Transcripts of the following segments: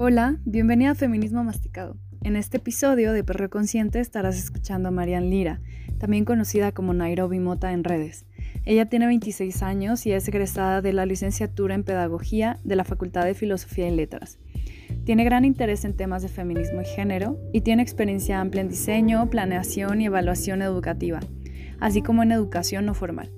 Hola, bienvenida a Feminismo Masticado. En este episodio de Perro Consciente estarás escuchando a Marian Lira, también conocida como Nairobi Mota en redes. Ella tiene 26 años y es egresada de la licenciatura en Pedagogía de la Facultad de Filosofía y Letras. Tiene gran interés en temas de feminismo y género y tiene experiencia amplia en diseño, planeación y evaluación educativa, así como en educación no formal.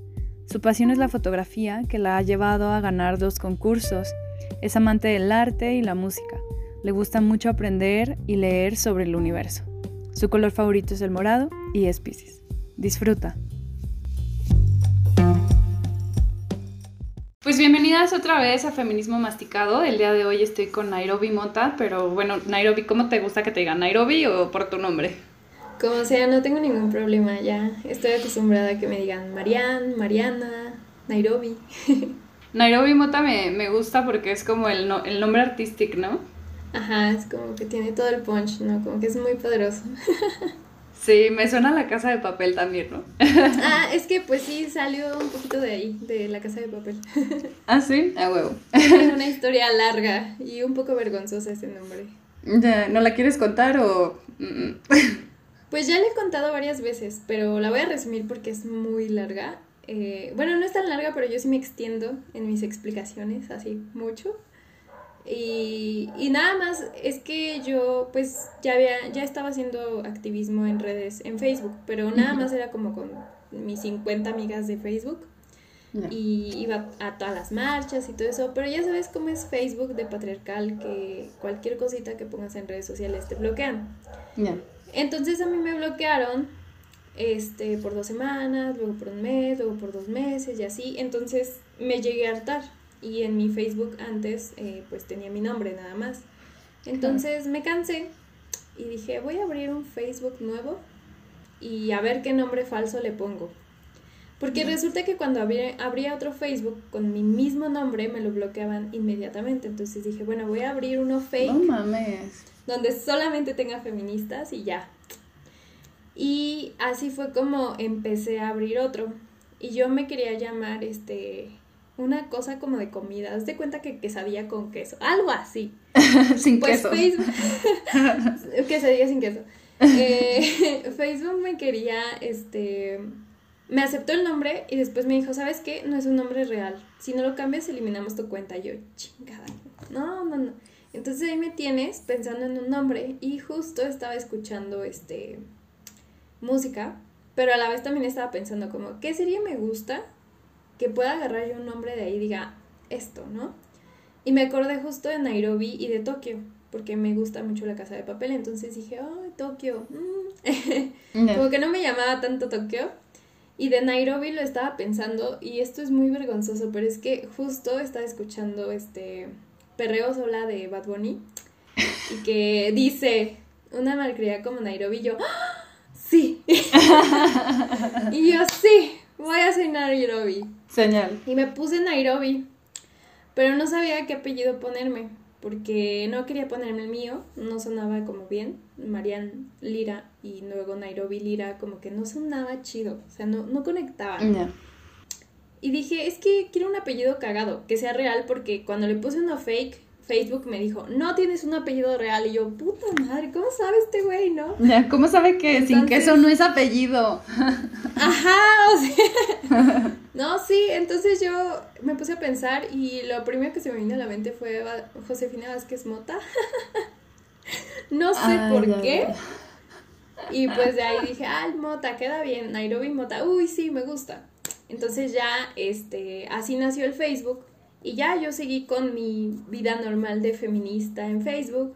Su pasión es la fotografía, que la ha llevado a ganar dos concursos. Es amante del arte y la música. Le gusta mucho aprender y leer sobre el universo. Su color favorito es el morado y es Pisces. Disfruta. Pues bienvenidas otra vez a Feminismo Masticado. El día de hoy estoy con Nairobi Mota, pero bueno, Nairobi, ¿cómo te gusta que te digan? ¿Nairobi o por tu nombre? Como sea, no tengo ningún problema ya. Estoy acostumbrada a que me digan Marian, Mariana, Nairobi. Nairobi Mota me, me gusta porque es como el, no, el nombre artístico, ¿no? Ajá, es como que tiene todo el punch, ¿no? Como que es muy poderoso. Sí, me suena la casa de papel también, ¿no? ah, es que pues sí, salió un poquito de ahí, de la casa de papel. ah, sí, a huevo. Es una historia larga y un poco vergonzosa ese nombre. ¿No la quieres contar o...? Pues ya le he contado varias veces, pero la voy a resumir porque es muy larga. Eh, bueno, no es tan larga, pero yo sí me extiendo en mis explicaciones, así mucho. Y, y, nada más es que yo pues ya había, ya estaba haciendo activismo en redes, en Facebook, pero nada más era como con mis 50 amigas de Facebook. Y iba a todas las marchas y todo eso, pero ya sabes cómo es Facebook de patriarcal, que cualquier cosita que pongas en redes sociales te bloquean. Entonces a mí me bloquearon este, por dos semanas, luego por un mes, luego por dos meses y así. Entonces me llegué a hartar y en mi Facebook antes eh, pues tenía mi nombre nada más. Entonces me cansé y dije voy a abrir un Facebook nuevo y a ver qué nombre falso le pongo. Porque resulta que cuando abría, abría otro Facebook con mi mismo nombre me lo bloqueaban inmediatamente. Entonces dije, bueno, voy a abrir uno fake. No mames donde solamente tenga feministas y ya. Y así fue como empecé a abrir otro. Y yo me quería llamar este una cosa como de comida. Haz de cuenta que quesadilla con queso. Algo así. sin pues queso. Facebook. quesadilla sin queso. Eh, Facebook me quería, este. Me aceptó el nombre y después me dijo, ¿sabes qué? No es un nombre real. Si no lo cambias, eliminamos tu cuenta. Y yo, chingada. No, no, no. Entonces ahí me tienes pensando en un nombre y justo estaba escuchando este música, pero a la vez también estaba pensando como, ¿qué sería me gusta que pueda agarrar yo un nombre de ahí y diga esto, ¿no? Y me acordé justo de Nairobi y de Tokio, porque me gusta mucho la casa de papel, entonces dije, oh, Tokio. Mm". como que no me llamaba tanto Tokio. Y de Nairobi lo estaba pensando y esto es muy vergonzoso, pero es que justo estaba escuchando este Perreo Sola de Bad Bunny y que dice una malcriada como Nairobi y yo, ¡Ah! sí. y yo, sí, voy a ser Nairobi. Señal. Y me puse Nairobi, pero no sabía qué apellido ponerme, porque no quería ponerme el mío, no sonaba como bien, Marian Lira y luego Nairobi Lira, como que no sonaba chido, o sea, no, no conectaba. Y dije, es que quiero un apellido cagado, que sea real, porque cuando le puse uno fake, Facebook me dijo, no tienes un apellido real. Y yo, puta madre, ¿cómo sabe este güey, no? ¿Cómo sabe que sin queso no es apellido? Ajá, o sea. no, sí, entonces yo me puse a pensar y lo primero que se me vino a la mente fue Josefina Vázquez Mota. no sé por qué. Y pues de ahí dije, ah, Mota, queda bien, Nairobi Mota, uy, sí, me gusta. Entonces ya, este, así nació el Facebook y ya yo seguí con mi vida normal de feminista en Facebook.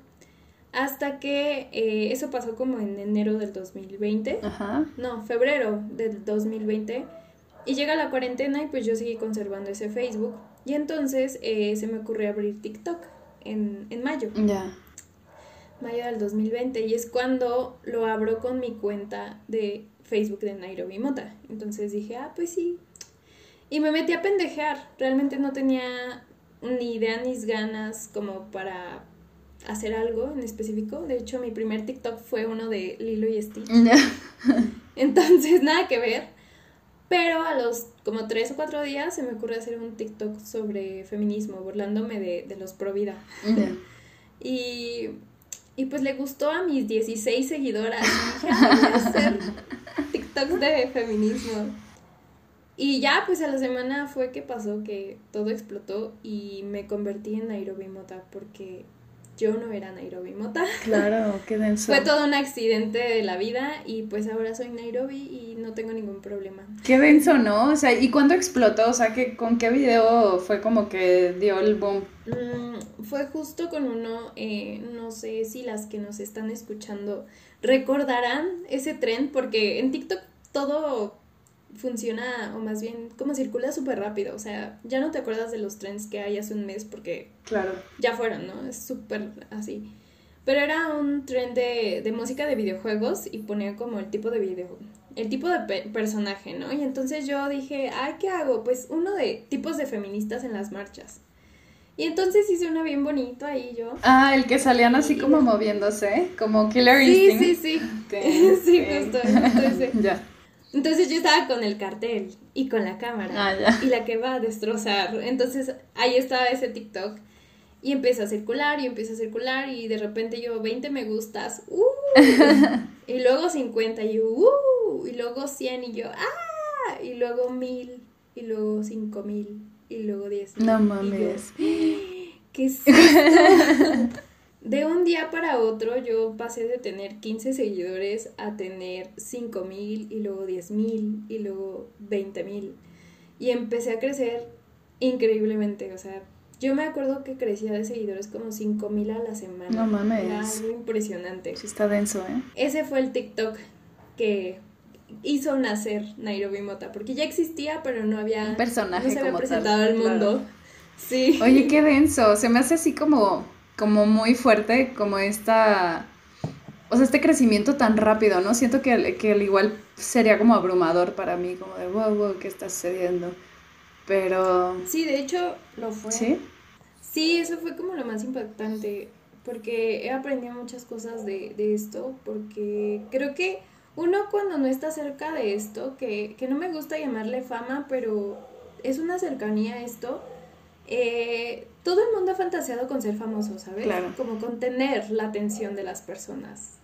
Hasta que eh, eso pasó como en enero del 2020. Ajá. No, febrero del 2020. Y llega la cuarentena y pues yo seguí conservando ese Facebook. Y entonces eh, se me ocurrió abrir TikTok en, en mayo. Ya. Mayo del 2020. Y es cuando lo abro con mi cuenta de Facebook de Nairobi Mota. Entonces dije, ah, pues sí. Y me metí a pendejear. Realmente no tenía ni idea ni ganas como para hacer algo en específico. De hecho, mi primer TikTok fue uno de Lilo y Stitch. Entonces, nada que ver. Pero a los como tres o cuatro días se me ocurre hacer un TikTok sobre feminismo, burlándome de, de los pro vida. Y, y pues le gustó a mis 16 seguidoras. Dije, voy a hacer TikToks de feminismo. Y ya, pues a la semana fue que pasó que todo explotó y me convertí en Nairobi Mota porque yo no era Nairobi Mota. Claro, qué denso. Fue todo un accidente de la vida y pues ahora soy Nairobi y no tengo ningún problema. Qué denso, ¿no? O sea, ¿y cuándo explotó? O sea, ¿qué, ¿con qué video fue como que dio el boom? Mm, fue justo con uno, eh, no sé si las que nos están escuchando recordarán ese tren porque en TikTok todo funciona, o más bien, como circula súper rápido. O sea, ya no te acuerdas de los trends que hay hace un mes porque claro. ya fueron, ¿no? Es súper así. Pero era un trend de, de, música de videojuegos y ponía como el tipo de video, el tipo de personaje, ¿no? Y entonces yo dije, ay, ¿qué hago? Pues uno de tipos de feministas en las marchas. Y entonces hice una bien bonito ahí yo. Ah, el que salían así como moviéndose, como Killer Instinct. Sí, sí, sí. sí, justo, justo ya. Entonces yo estaba con el cartel y con la cámara ah, y la que va a destrozar. Entonces ahí estaba ese TikTok y empieza a circular y empieza a circular y de repente yo 20 me gustas, uh, y luego 50 y yo, uh, y luego 100 y yo, ah, y luego 1000 y luego 5000 y luego 10. No mames. ¿Qué es De un día para otro yo pasé de tener 15 seguidores a tener 5 mil y luego 10 mil y luego 20 mil. Y empecé a crecer increíblemente. O sea, yo me acuerdo que crecía de seguidores como 5 mil a la semana. No mames. Era algo impresionante. Sí, está denso, ¿eh? Ese fue el TikTok que hizo nacer Nairobi Mota. Porque ya existía, pero no había. Un personaje no se había presentado al mundo. Sí. Oye, qué denso. Se me hace así como como muy fuerte, como esta, o sea, este crecimiento tan rápido, ¿no? Siento que, que al igual sería como abrumador para mí, como de, wow, wow, ¿qué está sucediendo? Pero... Sí, de hecho, lo fue. ¿Sí? Sí, eso fue como lo más impactante, porque he aprendido muchas cosas de, de esto, porque creo que uno cuando no está cerca de esto, que, que no me gusta llamarle fama, pero es una cercanía a esto, eh, todo el mundo ha fantaseado con ser famoso, ¿sabes? Como con tener la atención de las personas.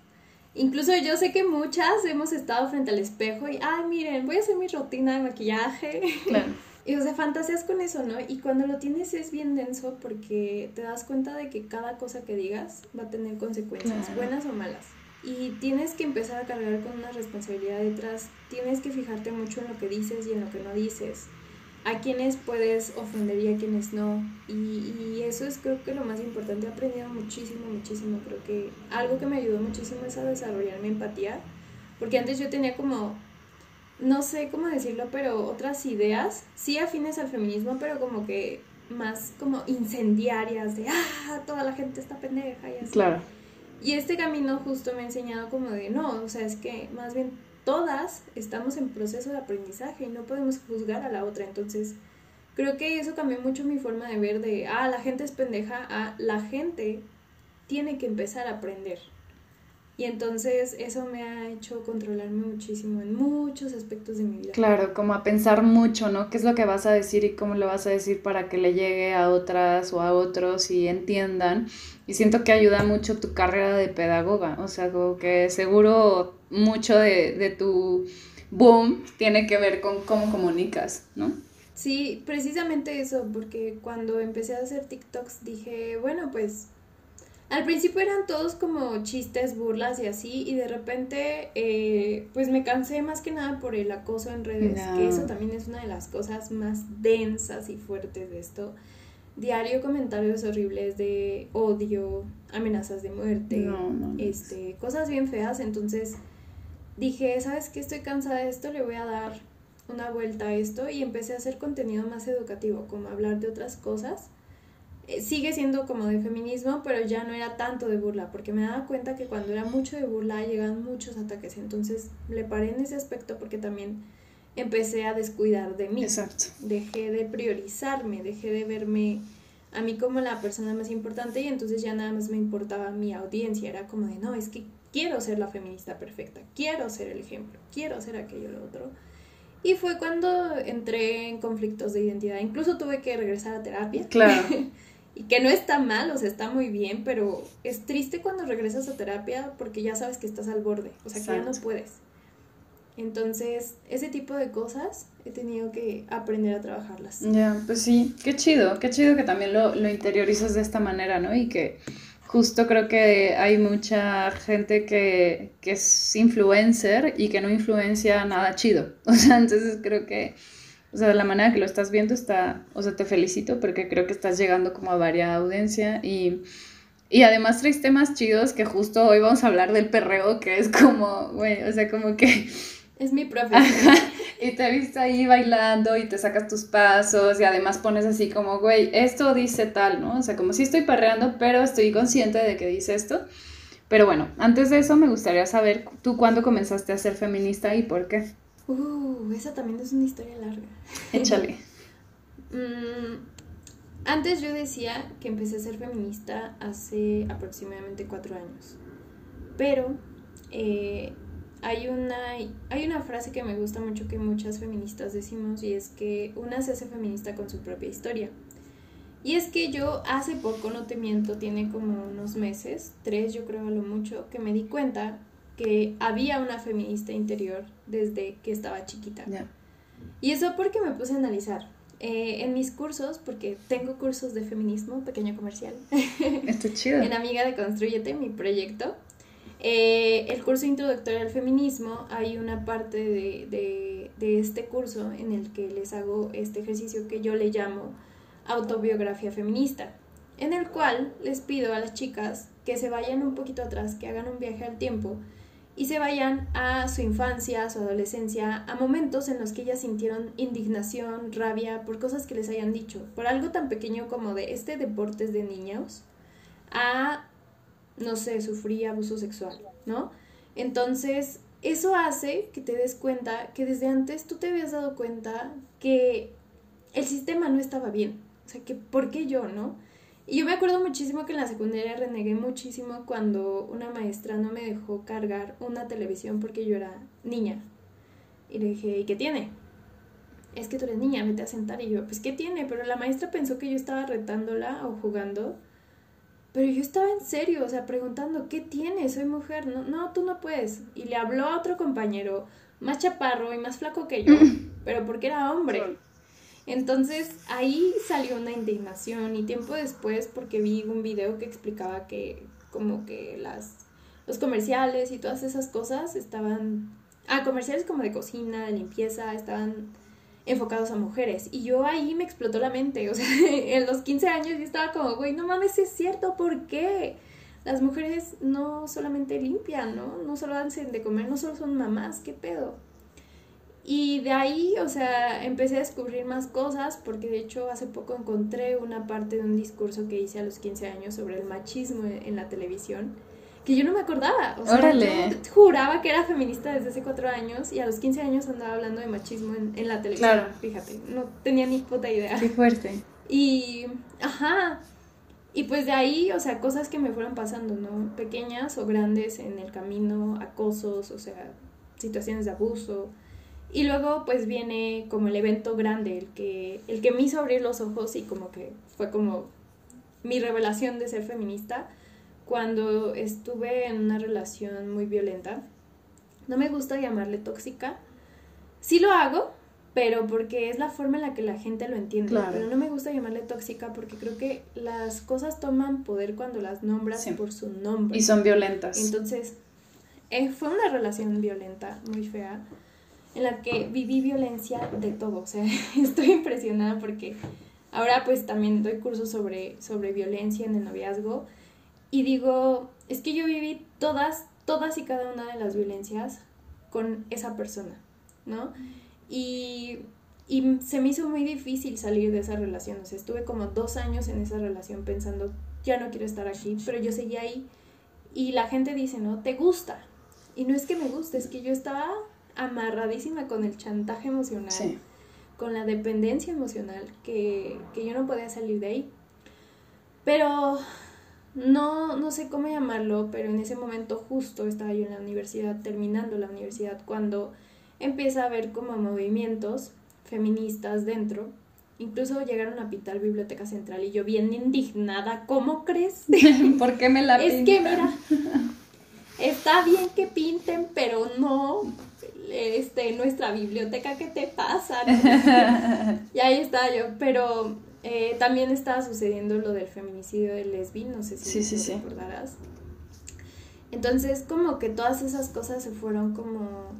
Incluso yo sé que muchas hemos estado frente al espejo y, ay, miren, voy a hacer mi rutina de maquillaje. Claro. y o sea, fantaseas con eso, ¿no? Y cuando lo tienes es bien denso porque te das cuenta de que cada cosa que digas va a tener consecuencias, buenas o malas. Y tienes que empezar a cargar con una responsabilidad detrás. Tienes que fijarte mucho en lo que dices y en lo que no dices a quienes puedes ofender y a quienes no. Y, y, eso es creo que lo más importante. He aprendido muchísimo, muchísimo. Creo que algo que me ayudó muchísimo es a desarrollar mi empatía. Porque antes yo tenía como, no sé cómo decirlo, pero otras ideas, sí afines al feminismo, pero como que más como incendiarias de, ah, toda la gente está pendeja y así. Claro. Y este camino justo me ha enseñado como de, no, o sea, es que más bien todas estamos en proceso de aprendizaje y no podemos juzgar a la otra. Entonces, creo que eso cambió mucho mi forma de ver de, ah, la gente es pendeja, a la gente tiene que empezar a aprender. Y entonces eso me ha hecho controlarme muchísimo en muchos aspectos de mi vida. Claro, como a pensar mucho, ¿no? ¿Qué es lo que vas a decir y cómo lo vas a decir para que le llegue a otras o a otros y entiendan? Y siento que ayuda mucho tu carrera de pedagoga, o sea, como que seguro mucho de, de tu boom tiene que ver con cómo comunicas, ¿no? Sí, precisamente eso, porque cuando empecé a hacer TikToks dije, bueno, pues al principio eran todos como chistes, burlas y así, y de repente eh, pues me cansé más que nada por el acoso en redes, que eso también es una de las cosas más densas y fuertes de esto. Diario comentarios horribles de odio, amenazas de muerte, este, cosas bien feas, entonces dije, ¿sabes qué? Estoy cansada de esto, le voy a dar una vuelta a esto. Y empecé a hacer contenido más educativo, como hablar de otras cosas. Eh, sigue siendo como de feminismo, pero ya no era tanto de burla, porque me daba cuenta que cuando era mucho de burla llegaban muchos ataques, entonces le paré en ese aspecto porque también empecé a descuidar de mí. Exacto. Dejé de priorizarme, dejé de verme a mí como la persona más importante y entonces ya nada más me importaba mi audiencia, era como de, no, es que quiero ser la feminista perfecta, quiero ser el ejemplo, quiero ser aquello lo otro. Y fue cuando entré en conflictos de identidad, incluso tuve que regresar a terapia. Claro. y que no está mal, o sea, está muy bien, pero es triste cuando regresas a terapia porque ya sabes que estás al borde, o sea, que ya no puedes. Entonces, ese tipo de cosas he tenido que aprender a trabajarlas. Ya, pues sí, qué chido, qué chido que también lo, lo interiorizas de esta manera, ¿no? Y que justo creo que hay mucha gente que, que es influencer y que no influencia nada chido. O sea, entonces creo que o sea, de la manera que lo estás viendo está, o sea, te felicito porque creo que estás llegando como a varias audiencia y, y además traes temas chidos que justo hoy vamos a hablar del perreo, que es como, güey, o sea, como que... Es mi profesión. y te visto ahí bailando y te sacas tus pasos y además pones así como, güey, esto dice tal, ¿no? O sea, como si estoy perreando, pero estoy consciente de que dice esto. Pero bueno, antes de eso me gustaría saber, ¿tú cuándo comenzaste a ser feminista y por qué? Uh, esa también es una historia larga. Échale. Mm, antes yo decía que empecé a ser feminista hace aproximadamente cuatro años. Pero eh, hay, una, hay una frase que me gusta mucho que muchas feministas decimos y es que una se hace feminista con su propia historia. Y es que yo hace poco, no te miento, tiene como unos meses, tres yo creo a lo mucho, que me di cuenta que había una feminista interior desde que estaba chiquita. Y eso porque me puse a analizar. Eh, en mis cursos, porque tengo cursos de feminismo, pequeño comercial. Está chido. en Amiga de Construyete, mi proyecto. Eh, el curso introductorio al feminismo, hay una parte de, de, este curso en el que les hago este ejercicio que yo le llamo autobiografía feminista, en el cual les pido a las chicas que se vayan un poquito atrás, que hagan un viaje al tiempo y se vayan a su infancia, a su adolescencia, a momentos en los que ellas sintieron indignación, rabia por cosas que les hayan dicho, por algo tan pequeño como de este deporte de niños, a, no sé, sufrir abuso sexual, ¿no? Entonces, eso hace que te des cuenta que desde antes tú te habías dado cuenta que el sistema no estaba bien, o sea, que ¿por qué yo, no? Y yo me acuerdo muchísimo que en la secundaria renegué muchísimo cuando una maestra no me dejó cargar una televisión porque yo era niña. Y le dije, ¿y qué tiene? Es que tú eres niña, vete a sentar. Y yo, pues, ¿qué tiene? Pero la maestra pensó que yo estaba retándola o jugando. Pero yo estaba en serio, o sea, preguntando, ¿qué tiene? Soy mujer. No, no, tú no puedes. Y le habló a otro compañero, más chaparro y más flaco que yo, pero porque era hombre. Entonces ahí salió una indignación y tiempo después porque vi un video que explicaba que como que las los comerciales y todas esas cosas estaban ah comerciales como de cocina, de limpieza, estaban enfocados a mujeres y yo ahí me explotó la mente, o sea, en los 15 años yo estaba como, güey, no mames, es cierto, ¿por qué? Las mujeres no solamente limpian, ¿no? No solo hacen de comer, no solo son mamás, ¿qué pedo? Y de ahí, o sea, empecé a descubrir más cosas porque de hecho hace poco encontré una parte de un discurso que hice a los 15 años sobre el machismo en la televisión que yo no me acordaba. O sea, yo juraba que era feminista desde hace cuatro años y a los 15 años andaba hablando de machismo en, en la televisión. Claro. Fíjate, no tenía ni puta idea. Qué fuerte. Y, ajá. Y pues de ahí, o sea, cosas que me fueron pasando, ¿no? Pequeñas o grandes en el camino, acosos, o sea, situaciones de abuso y luego pues viene como el evento grande, el que, el que me hizo abrir los ojos y como que fue como mi revelación de ser feminista cuando estuve en una relación muy violenta. No me gusta llamarle tóxica. Sí lo hago, pero porque es la forma en la que la gente lo entiende. Pero no me gusta llamarle tóxica porque creo que las cosas toman poder cuando las nombras por su nombre. Y son violentas. Entonces, eh, fue una relación violenta, muy fea en la que viví violencia de todo. O sea, estoy impresionada porque ahora pues también doy cursos sobre, sobre violencia en el noviazgo y digo, es que yo viví todas, todas y cada una de las violencias con esa persona, ¿no? Y, y se me hizo muy difícil salir de esa relación. O sea, estuve como dos años en esa relación pensando, ya no quiero estar aquí, pero yo seguía ahí. Y la gente dice, ¿no? ¿Te gusta? Y no es que me guste, es que yo estaba amarradísima con el chantaje emocional, con la dependencia emocional, que, yo no podía salir de ahí. Pero no, no sé cómo llamarlo, pero en ese momento justo estaba yo en la universidad, terminando la universidad, cuando empieza a haber como movimientos feministas dentro incluso llegaron a pintar Biblioteca Central y yo bien indignada, ¿cómo crees? ¿Por qué me la Es que mira, está bien que pinten, pero no este, nuestra biblioteca, ¿qué te pasa? y ahí está yo, pero eh, también estaba sucediendo lo del feminicidio de Lesbi, no sé si sí, recordarás. Entonces, como que todas esas cosas se fueron como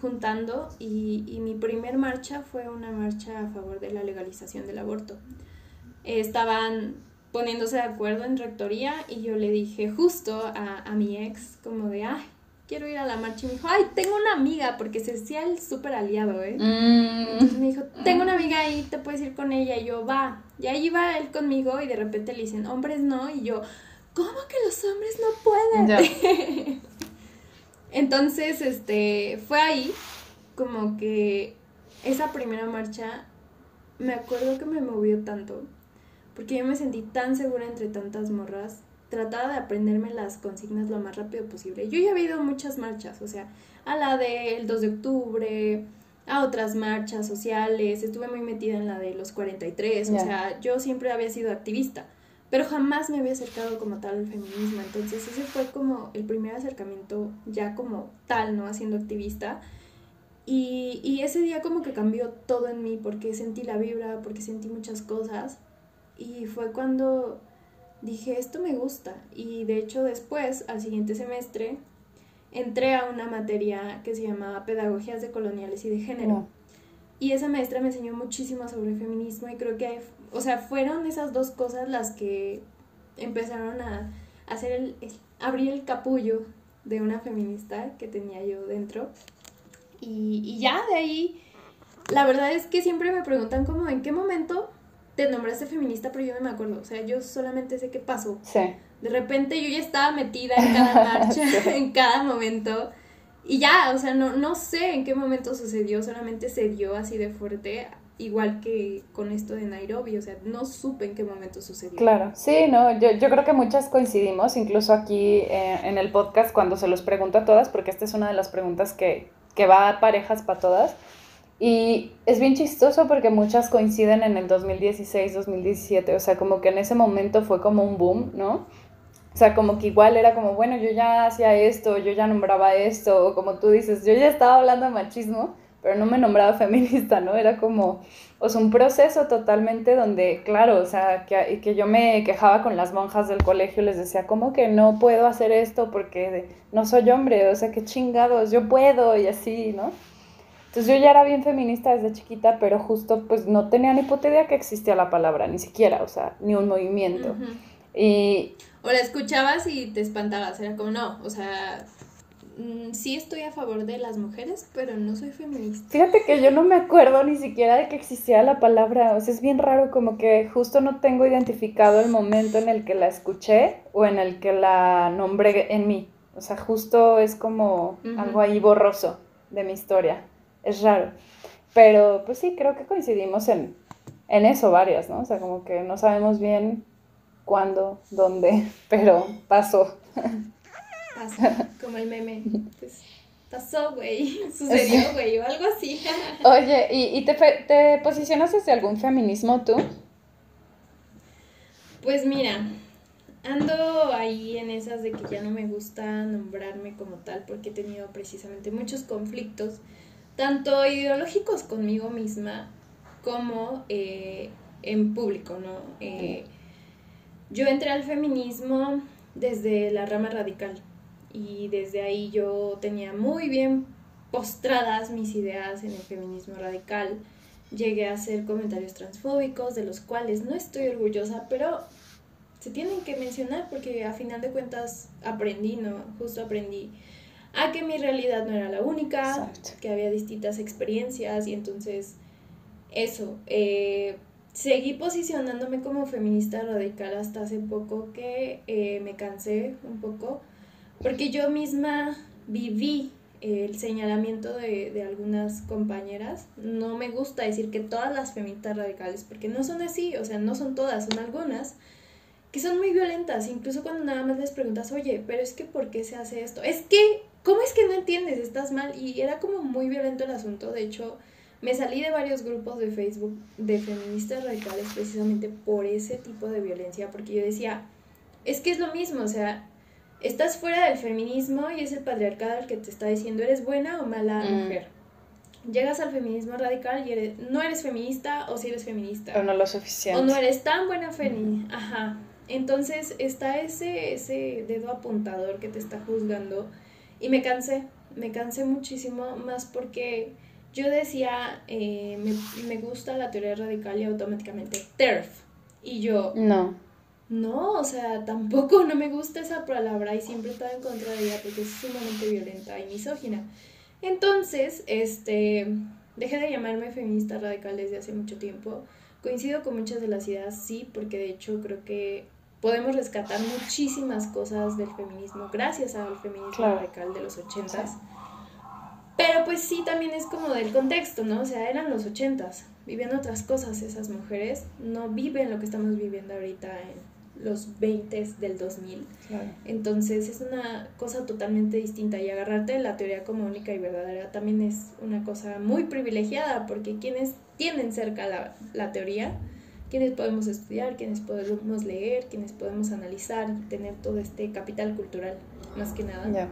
juntando y, y, mi primer marcha fue una marcha a favor de la legalización del aborto. estaban poniéndose de acuerdo en rectoría y yo le dije justo a, a mi ex como de, ay, quiero ir a la marcha. Y me dijo, ay, tengo una amiga, porque se decía el súper aliado, ¿eh? Mm. Entonces me dijo, tengo una amiga ahí, te puedes ir con ella. Y yo, va. Y ahí iba él conmigo y de repente le dicen, hombres no. Y yo, ¿cómo que los hombres no pueden? Entonces, este, fue ahí como que esa primera marcha, me acuerdo que me movió tanto, porque yo me sentí tan segura entre tantas morras trataba de aprenderme las consignas lo más rápido posible. Yo ya había ido a muchas marchas, o sea, a la del 2 de octubre, a otras marchas sociales, estuve muy metida en la de los 43, o sea, yo siempre había sido activista, pero jamás me había acercado como tal al feminismo, entonces ese fue como el primer acercamiento ya como tal, ¿no? Haciendo activista. Y, y ese día como que cambió todo en mí porque sentí la vibra, porque sentí muchas cosas. Y fue cuando dije, esto me gusta. Y de hecho después, al siguiente semestre, entré a una materia que se llamaba Pedagogías de Coloniales y de Género. Y esa maestra me enseñó muchísimo sobre el feminismo y creo que, o sea, fueron esas dos cosas las que empezaron a hacer el, abrir el capullo de una feminista que tenía yo dentro. Y, y ya de ahí, la verdad es que siempre me preguntan como en qué momento te nombraste feminista, pero yo no me acuerdo. O sea, yo solamente sé qué pasó. Sí. De repente yo ya estaba metida en cada marcha, en cada momento. Y ya, o sea, no, no sé en qué momento sucedió, solamente se dio así de fuerte, igual que con esto de Nairobi, o sea, no supe en qué momento sucedió. Claro, sí, no, yo, yo creo que muchas coincidimos, incluso aquí eh, en el podcast cuando se los pregunto a todas, porque esta es una de las preguntas que, que va a parejas para todas. Y es bien chistoso porque muchas coinciden en el 2016, 2017, o sea, como que en ese momento fue como un boom, ¿no? O sea, como que igual era como, bueno, yo ya hacía esto, yo ya nombraba esto, o como tú dices, yo ya estaba hablando de machismo, pero no me nombraba feminista, ¿no? Era como, o sea, un proceso totalmente donde, claro, o sea, que, que yo me quejaba con las monjas del colegio, les decía, ¿cómo que no puedo hacer esto porque no soy hombre? O sea, qué chingados, yo puedo y así, ¿no? Entonces yo ya era bien feminista desde chiquita, pero justo pues no tenía ni puta idea que existía la palabra, ni siquiera, o sea, ni un movimiento. Y... O la escuchabas y te espantabas, era como, no, o sea, mm, sí estoy a favor de las mujeres, pero no soy feminista. Fíjate que yo no me acuerdo ni siquiera de que existía la palabra, o sea, es bien raro como que justo no tengo identificado el momento en el que la escuché o en el que la nombré en mí. O sea, justo es como algo ahí borroso de mi historia es raro. Pero pues sí, creo que coincidimos en, eso varias, ¿no? O sea, como que no sabemos bien cuándo, dónde, pero pasó. Pasó, como el meme. Pues, pasó, güey, sucedió, güey, o algo así. Oye, ¿y, te, te posicionas desde algún feminismo tú? Pues mira, ando ahí en esas de que ya no me gusta nombrarme como tal porque he tenido precisamente muchos conflictos tanto ideológicos conmigo misma como eh, en público, ¿no? Eh, yo entré al feminismo desde la rama radical y desde ahí yo tenía muy bien postradas mis ideas en el feminismo radical. Llegué a hacer comentarios transfóbicos de los cuales no estoy orgullosa, pero se tienen que mencionar porque a final de cuentas aprendí, ¿no? Justo aprendí a que mi realidad no era la única, que había distintas experiencias y entonces eso, eh, seguí posicionándome como feminista radical hasta hace poco que eh, me cansé un poco, porque yo misma viví el señalamiento de, de, algunas compañeras. No me gusta decir que todas las feministas radicales, porque no son así, o sea, no son todas, son algunas, que son muy violentas, incluso cuando nada más les preguntas, oye, pero es que ¿por qué se hace esto? Es que ¿cómo es que no entiendes? Estás mal. Y era como muy violento el asunto. De hecho, me salí de varios grupos de Facebook de feministas radicales precisamente por ese tipo de violencia, porque yo decía, es que es lo mismo, o sea, estás fuera del feminismo y es el patriarcado el que te está diciendo, ¿eres buena o mala mm. mujer? Llegas al feminismo radical y eres, no eres feminista o si eres feminista. O no lo suficiente. O no eres tan buena feminista. Ajá. Entonces está ese, ese dedo apuntador que te está juzgando y me cansé, me cansé muchísimo más porque yo decía, eh, me, me, gusta la teoría radical y automáticamente TERF. Y yo... No. No, o sea, tampoco no me gusta esa palabra y siempre estaba en contra de ella porque es sumamente violenta y misógina. Entonces, este, dejé de llamarme feminista radical desde hace mucho tiempo. Coincido con muchas de las ideas, sí, porque de hecho creo que podemos rescatar muchísimas cosas del feminismo gracias al feminismo radical de los ochentas. Pero pues sí, también es como del contexto, ¿no? O sea, eran los ochentas, vivían otras cosas esas mujeres, no viven lo que estamos viviendo ahorita en los 20 del 2000. Entonces es una cosa totalmente distinta y agarrarte de la teoría como única y verdadera también es una cosa muy privilegiada porque quienes tienen cerca la, la teoría quienes podemos estudiar, quienes podemos leer, quienes podemos analizar tener todo este capital cultural, más que nada.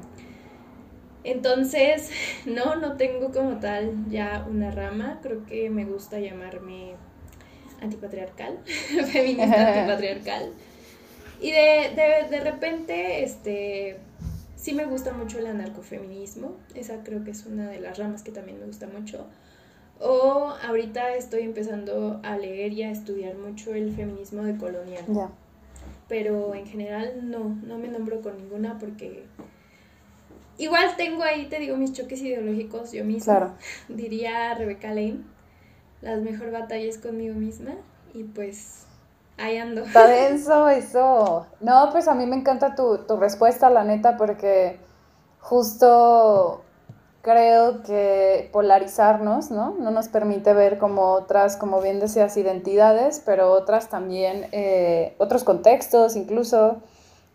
Entonces, no, no tengo como tal ya una rama, creo que me gusta llamarme antipatriarcal, feminista antipatriarcal. Y de, de, de repente, este, sí me gusta mucho el anarcofeminismo, esa creo que es una de las ramas que también me gusta mucho o ahorita estoy empezando a leer y a estudiar mucho el feminismo de colonial. Pero en general no, no me nombro con ninguna porque igual tengo ahí, te digo, mis choques ideológicos yo misma. Diría Rebeca Lane, las mejor batallas conmigo misma y pues ahí ando. Está denso eso. No, pues a mí me encanta tu, tu respuesta, la neta, porque justo creo que polarizarnos, ¿no? No nos permite ver como otras, como bien decías, identidades, pero otras también, eh, otros contextos incluso,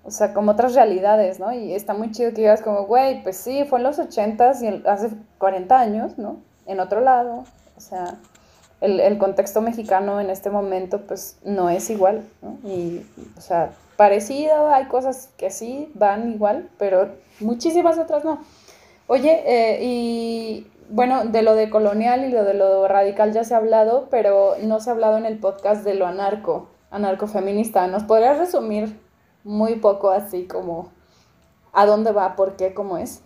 o sea, como otras realidades, ¿no? Y está muy chido que digas como, güey, pues sí, fue en los ochentas y hace 40 años, ¿no? En otro lado, o sea, el, el, contexto mexicano en este momento, pues no es igual, ¿no? Y, o sea, parecido, hay cosas que sí van igual, pero muchísimas otras no. Oye, eh, y bueno, de lo de colonial y lo de lo radical ya se ha hablado, pero no se ha hablado en el podcast de lo anarco, anarcofeminista. ¿Nos podrías resumir muy poco así como a dónde va, por qué, cómo es?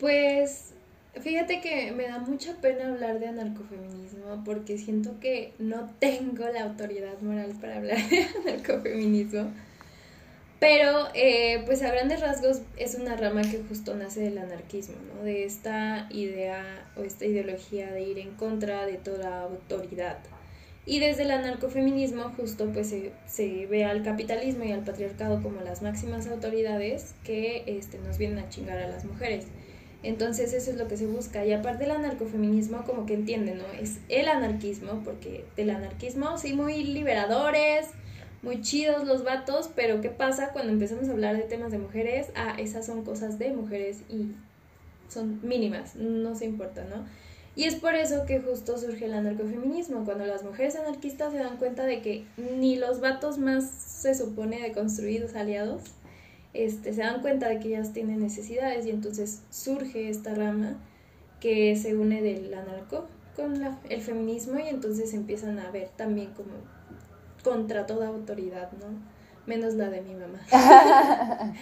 Pues fíjate que me da mucha pena hablar de anarcofeminismo porque siento que no tengo la autoridad moral para hablar de anarcofeminismo. Pero, eh, pues a grandes rasgos es una rama que justo nace del anarquismo, ¿no? De esta idea o esta ideología de ir en contra de toda autoridad. Y desde el anarcofeminismo justo pues se, se ve al capitalismo y al patriarcado como las máximas autoridades que este, nos vienen a chingar a las mujeres. Entonces eso es lo que se busca. Y aparte del anarcofeminismo como que entienden, ¿no? Es el anarquismo, porque del anarquismo sí muy liberadores, muy chidos los vatos, pero ¿qué pasa cuando empezamos a hablar de temas de mujeres? Ah, esas son cosas de mujeres y son mínimas, no se importa, ¿no? Y es por eso que justo surge el anarcofeminismo, cuando las mujeres anarquistas se dan cuenta de que ni los vatos más se supone de construidos aliados, este, se dan cuenta de que ellas tienen necesidades y entonces surge esta rama que se une del anarco con el feminismo y entonces empiezan a ver también como contra toda autoridad, ¿no? Menos la de mi mamá.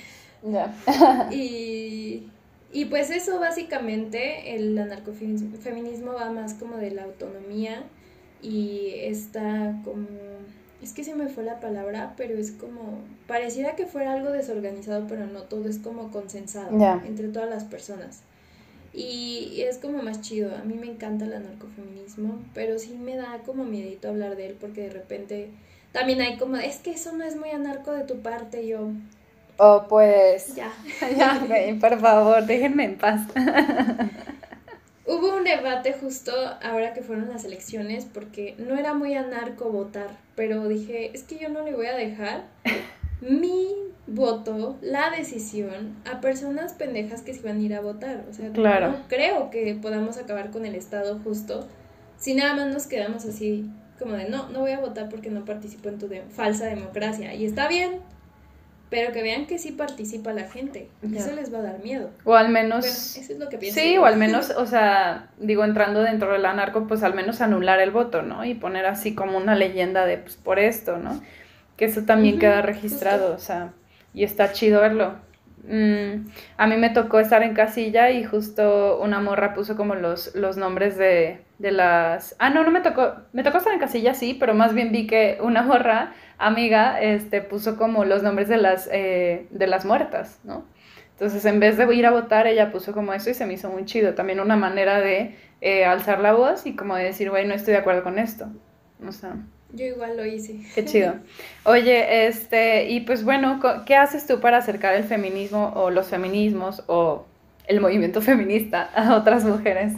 y, y pues eso básicamente, el anarcofeminismo va más como de la autonomía y está como... Es que se me fue la palabra, pero es como... Pareciera que fuera algo desorganizado, pero no, todo es como consensado entre todas las personas. Y es como más chido. A mí me encanta el anarcofeminismo, pero sí me da como miedito hablar de él porque de repente también hay como, es que eso no es muy anarco de tu parte, yo. Oh, pues. Ya. ya, por favor, déjenme en paz. Hubo un debate justo ahora que fueron las elecciones porque no era muy anarco votar, pero dije, es que yo no le voy a dejar mi voto, la decisión a personas pendejas que se van a ir a votar. O sea, no creo que podamos acabar con el Estado justo si nada más nos quedamos así como de no, no voy a votar porque no participo en tu falsa democracia. Y está bien, pero que vean que sí participa la gente. Eso les va a dar miedo. O al menos... eso es lo que pienso. Sí, o al menos, o sea, digo, entrando dentro del anarco, pues al menos anular el voto, ¿no? Y poner así como una leyenda de, pues por esto, ¿no? Que eso también queda registrado, o sea, y está chido verlo. Mm, a mí me tocó estar en casilla y justo una morra puso como los, los nombres de, de las... Ah, no, no me tocó, me tocó estar en casilla, sí, pero más bien vi que una morra amiga este, puso como los nombres de las, eh, de las muertas, ¿no? Entonces, en vez de ir a votar, ella puso como eso y se me hizo muy chido. También una manera de eh, alzar la voz y como de decir, güey, no estoy de acuerdo con esto. O sea... Yo igual lo hice. Qué chido. Oye, este, y pues bueno, ¿qué haces tú para acercar el feminismo o los feminismos o el movimiento feminista a otras mujeres?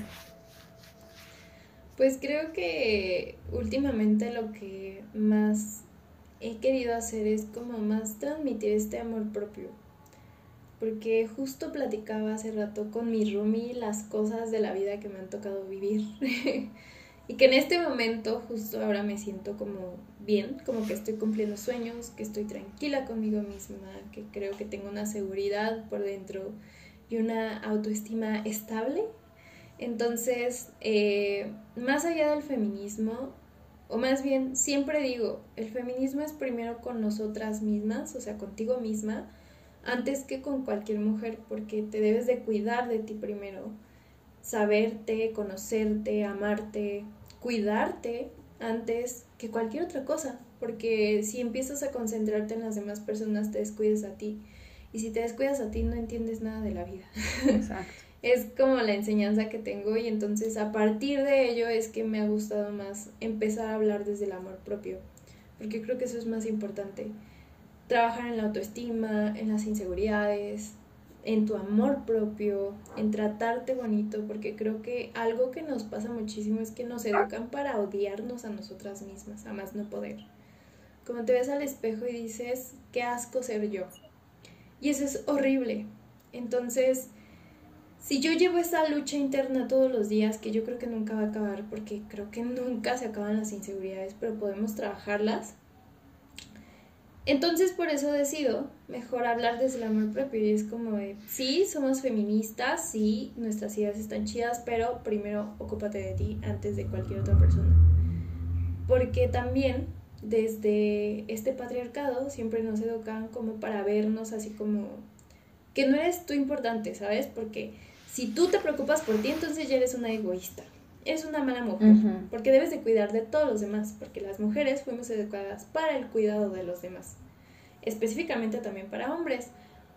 Pues creo que últimamente lo que más he querido hacer es como más transmitir este amor propio. Porque justo platicaba hace rato con mi Rumi las cosas de la vida que me han tocado vivir. y que en este momento, justo ahora me siento como bien, como que estoy cumpliendo sueños, que estoy tranquila conmigo misma, que creo que tengo una seguridad por dentro y una autoestima estable. Entonces, eh, más allá del feminismo, o más bien, siempre digo, el feminismo es primero con nosotras mismas, o sea, contigo misma, antes que con cualquier mujer, porque te debes de cuidar de ti primero, saberte, conocerte, amarte, cuidarte antes que cualquier otra cosa, porque si empiezas a concentrarte en las demás personas, te descuidas a ti. Y si te descuidas a ti, no entiendes nada de la vida. Exacto es como la enseñanza que tengo y entonces a partir de ello es que me ha gustado más empezar a hablar desde el amor propio, porque creo que eso es más importante. Trabajar en la autoestima, en las inseguridades, en tu amor propio, en tratarte bonito, porque creo que algo que nos pasa muchísimo es que nos educan para odiarnos a nosotras mismas, a más no poder. Como te ves al espejo y dices, qué asco ser yo. Y eso es horrible. Entonces, si yo llevo esa lucha interna todos los días, que yo creo que nunca va a acabar, porque creo que nunca se acaban las inseguridades, pero podemos trabajarlas, entonces por eso decido mejor hablar desde el amor propio y es como de, sí, somos feministas, sí, nuestras ideas están chidas, pero primero ocúpate de ti antes de cualquier otra persona. Porque también desde este patriarcado siempre nos educan como para vernos así como que no eres tú importante, ¿sabes? Porque si tú te preocupas por ti, entonces ya eres una egoísta. Eres una mala mujer, porque debes de cuidar de todos los demás, porque las mujeres fuimos educadas para el cuidado de los demás, específicamente también para hombres.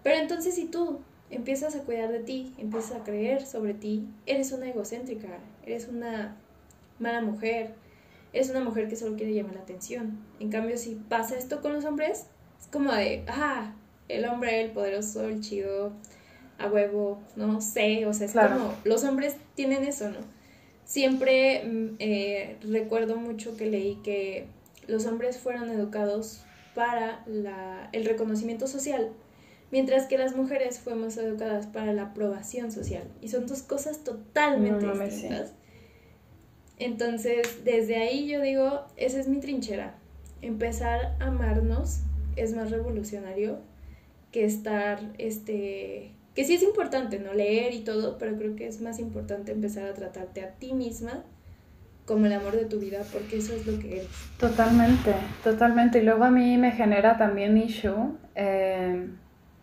Pero entonces si tú empiezas a cuidar de ti, empiezas a creer sobre ti, eres una egocéntrica, eres una mala mujer, eres una mujer que solo quiere llamar la atención. En cambio, si pasa esto con los hombres, es como de, ah, el hombre, el poderoso, el chido, a huevo, no sé, o sea, es como, los hombres tienen eso, ¿no? Siempre mm, eh, recuerdo mucho que leí que los hombres fueron educados para la, el reconocimiento social, mientras que las mujeres fuimos educadas para la aprobación social. Y son dos cosas totalmente distintas. Entonces, desde ahí yo digo, esa es mi trinchera. Empezar a amarnos es más revolucionario que estar este que sí es importante, ¿no? Leer y todo, pero creo que es más importante empezar a tratarte a ti misma como el amor de tu vida, porque eso es lo que eres. Totalmente, totalmente. Y luego a mí me genera también issue eh,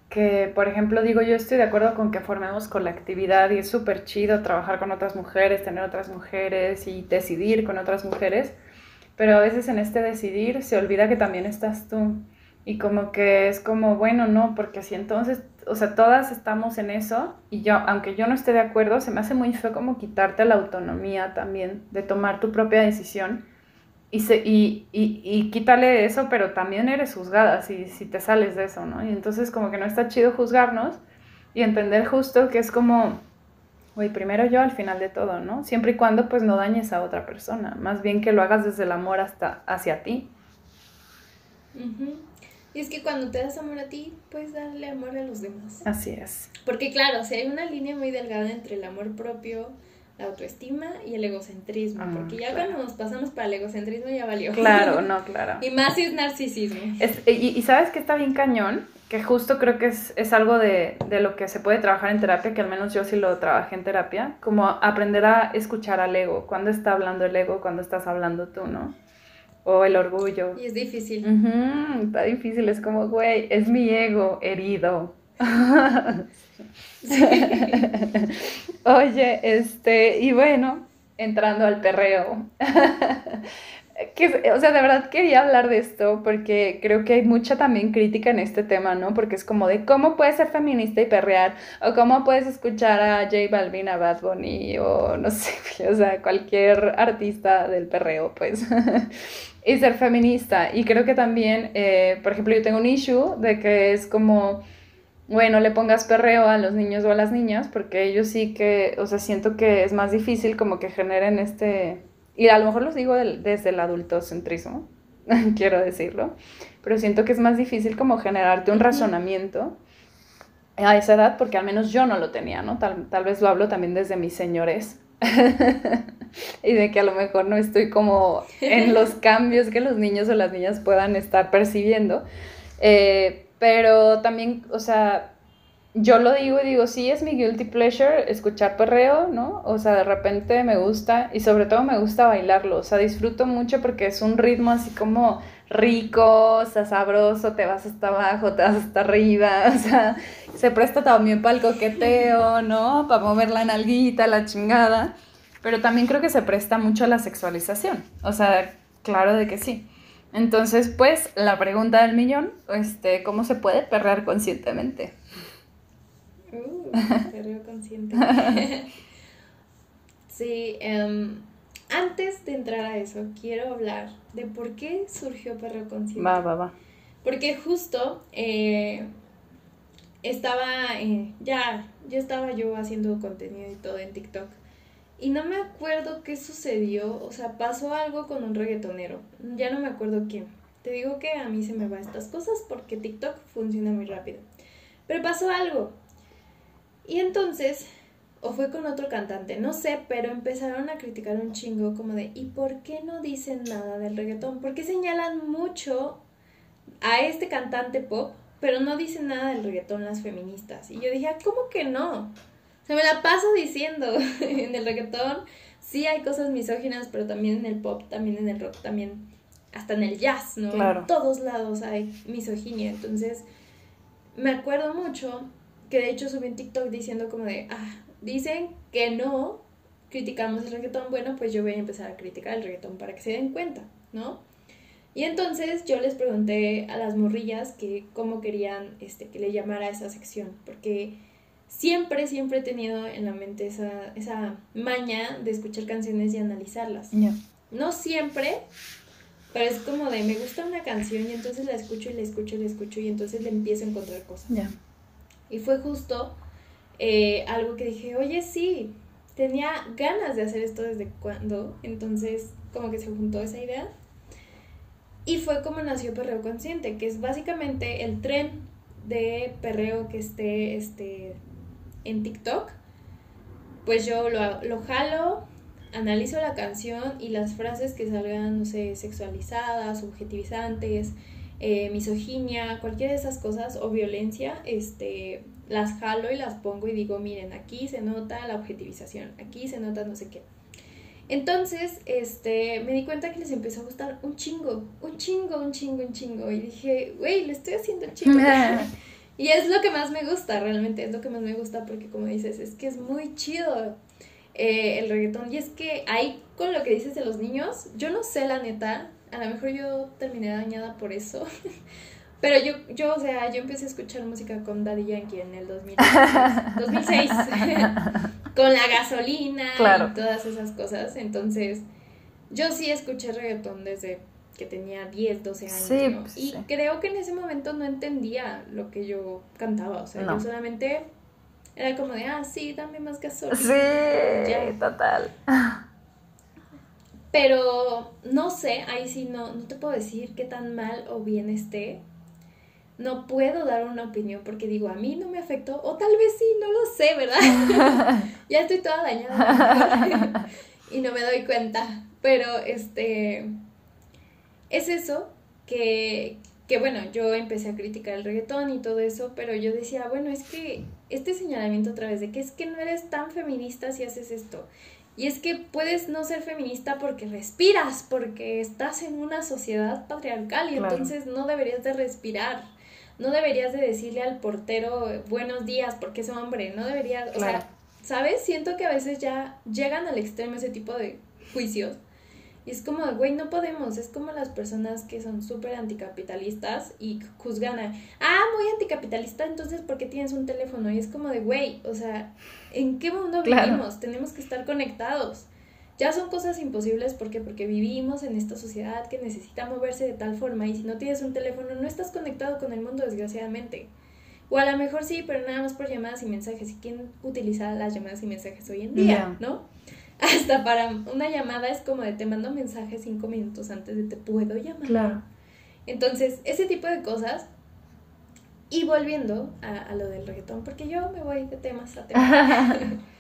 que, por ejemplo, digo, yo estoy de acuerdo con que formemos colectividad y es súper chido trabajar con otras mujeres, tener otras mujeres y decidir con otras mujeres, pero a veces en este decidir se olvida que también estás tú. Y como que es como, bueno, no, porque si entonces o sea, todas estamos en eso y yo, aunque yo no esté de acuerdo, se me hace muy feo como quitarte la autonomía también de tomar tu propia decisión y, se, y, y, y quítale eso, pero también eres juzgada si, si te sales de eso, ¿no? Y entonces como que no está chido juzgarnos y entender justo que es como, oye, primero yo al final de todo, ¿no? Siempre y cuando pues no dañes a otra persona, más bien que lo hagas desde el amor hasta hacia ti. Uh Y es que cuando te das amor a ti, puedes darle amor a los demás. Así es. Porque claro, o sea, hay una línea muy delgada entre el amor propio, la autoestima y el egocentrismo. Ah, porque ya claro. cuando nos pasamos para el egocentrismo ya valió. Claro, no, claro. y más si es narcisismo. Es- y, y sabes que está bien cañón, que justo creo que es, es algo de, de lo que se puede trabajar en terapia, que al menos yo sí lo trabajé en terapia, como aprender a escuchar al ego, cuando está hablando el ego, cuando estás hablando tú, ¿no? O el orgullo. Y es difícil. Está difícil, es como, güey, es mi ego herido. Oye, este, y bueno, entrando al perreo. que, o sea, de verdad quería hablar de esto porque creo que hay mucha también crítica en este tema, ¿no? Porque es como de cómo puedes ser feminista y perrear, o cómo puedes escuchar a J Balvin, a Bad Bunny, o no sé, o sea, cualquier artista del perreo, pues. Y ser feminista. Y creo que también, eh, por ejemplo, yo tengo un issue de que es como, bueno, le pongas perreo a los niños o a las niñas, porque ellos sí que, o sea, siento que es más difícil como que generen este, y a lo mejor los digo del- desde el adultocentrismo, quiero decirlo, pero siento que es más difícil como generarte un razonamiento a esa edad, porque al menos yo no lo tenía, ¿no? Tal, tal vez lo hablo también desde mis señores. y de que a lo mejor no estoy como en los cambios que los niños o las niñas puedan estar percibiendo. Eh, pero también, o sea, yo lo digo y digo, sí, es mi guilty pleasure escuchar perreo, ¿no? O sea, de repente me gusta y sobre todo me gusta bailarlo, o sea, disfruto mucho porque es un ritmo así como rico, o sea, sabroso, te vas hasta abajo, te vas hasta arriba, o sea, se presta también para el coqueteo, ¿no? Para mover la nalguita, la chingada, pero también creo que se presta mucho a la sexualización, o sea, claro de que sí. Entonces, pues, la pregunta del millón, este, ¿cómo se puede perrear conscientemente? Uh, perreo consciente. sí, em, antes de entrar a eso, quiero hablar de por qué surgió perreo consciente. Va, va, va. Porque justo eh, estaba, eh, ya, ya estaba yo haciendo contenido y todo en TikTok. Y no me acuerdo qué sucedió, o sea, pasó algo con un reggaetonero. Ya no me acuerdo quién. Te digo que a mí se me van estas cosas porque TikTok funciona muy rápido. Pero pasó algo. Y entonces, o fue con otro cantante, no sé, pero empezaron a criticar un chingo como de, ¿y por qué no dicen nada del reggaetón? ¿Por qué señalan mucho a este cantante pop, pero no dicen nada del reggaetón las feministas? Y yo dije, "Ah, ¿cómo que no? Se me la paso diciendo en el reggaetón, sí hay cosas misóginas, pero también en el pop, también en el rock, también hasta en el jazz, ¿no? Claro. En todos lados hay misoginia. Entonces, me acuerdo mucho que de hecho subí un TikTok diciendo como de, ah, dicen que no criticamos el reggaetón, bueno, pues yo voy a empezar a criticar el reggaetón para que se den cuenta, ¿no? Y entonces yo les pregunté a las morrillas que cómo querían este, que le llamara a esa sección, porque siempre, siempre he tenido en la mente esa, esa maña de escuchar canciones y analizarlas. No siempre, pero es como de me gusta una canción y entonces la escucho y la escucho y la escucho y entonces le empiezo a encontrar cosas. Ya. Y fue justo eh, algo que dije, oye, sí, tenía ganas de hacer esto desde cuando, entonces como que se juntó esa idea. Y fue como nació Perreo Consciente, que es básicamente el tren de perreo que esté este, en TikTok. Pues yo lo, lo jalo, analizo la canción y las frases que salgan, no sé, sexualizadas, subjetivizantes, eh, misoginia, cualquiera de esas cosas o violencia, este, las jalo y las pongo y digo, miren, aquí se nota la objetivización, aquí se nota no sé qué. Entonces, este, me di cuenta que les empezó a gustar un chingo, un chingo, un chingo, un chingo. Y dije, güey, lo estoy haciendo chingo. y es lo que más me gusta, realmente es lo que más me gusta porque como dices, es que es muy chido eh, el reggaetón. Y es que ahí con lo que dices de los niños, yo no sé la neta, a lo mejor yo terminé dañada por eso. Pero yo, yo, o sea, yo empecé a escuchar música con Daddy Yankee en el 2006, 2006 con la gasolina Claro. y todas esas cosas. Entonces, yo sí escuché reggaetón desde que tenía 10, 12 años. Sí, ¿no? pues, y creo que en ese momento no entendía lo que yo cantaba. O sea, No. yo solamente era como de, ah, sí, dame más gasolina. Sí, Ya. total. Pero no sé, ahí sí no, no te puedo decir qué tan mal o bien esté. No puedo dar una opinión porque digo, a mí no me afectó, o tal vez sí, no lo sé, ¿verdad? ya estoy toda dañada y no me doy cuenta, pero este, es eso que, que bueno, yo empecé a criticar el reggaetón y todo eso, pero yo decía, bueno, es que este señalamiento a través de que es que no eres tan feminista si haces esto. Y es que puedes no ser feminista porque respiras, porque estás en una sociedad patriarcal y entonces no deberías de respirar. No deberías de decirle al portero buenos días porque es hombre, no deberías, o sea, ¿sabes? Siento que a veces ya llegan al extremo ese tipo de juicios y es como, güey, no podemos. Es como las personas que son súper anticapitalistas y juzgan a, ah, muy anticapitalista, entonces, ¿por qué tienes un teléfono? Y es como de, güey, o sea, ¿en qué mundo vivimos? Tenemos que estar conectados. Ya son cosas imposibles, ¿por qué? Porque vivimos en esta sociedad que necesita moverse de tal forma y si no tienes un teléfono no estás conectado con el mundo, desgraciadamente. O a lo mejor sí, pero nada más por llamadas y mensajes. ¿Y quién utiliza las llamadas y mensajes hoy en día? ¿No? hasta para una llamada es como de te mando mensaje cinco minutos antes de te puedo llamar. Claro. Entonces, ese tipo de cosas. Y volviendo a, lo del reggaetón, porque yo me voy de temas a temas.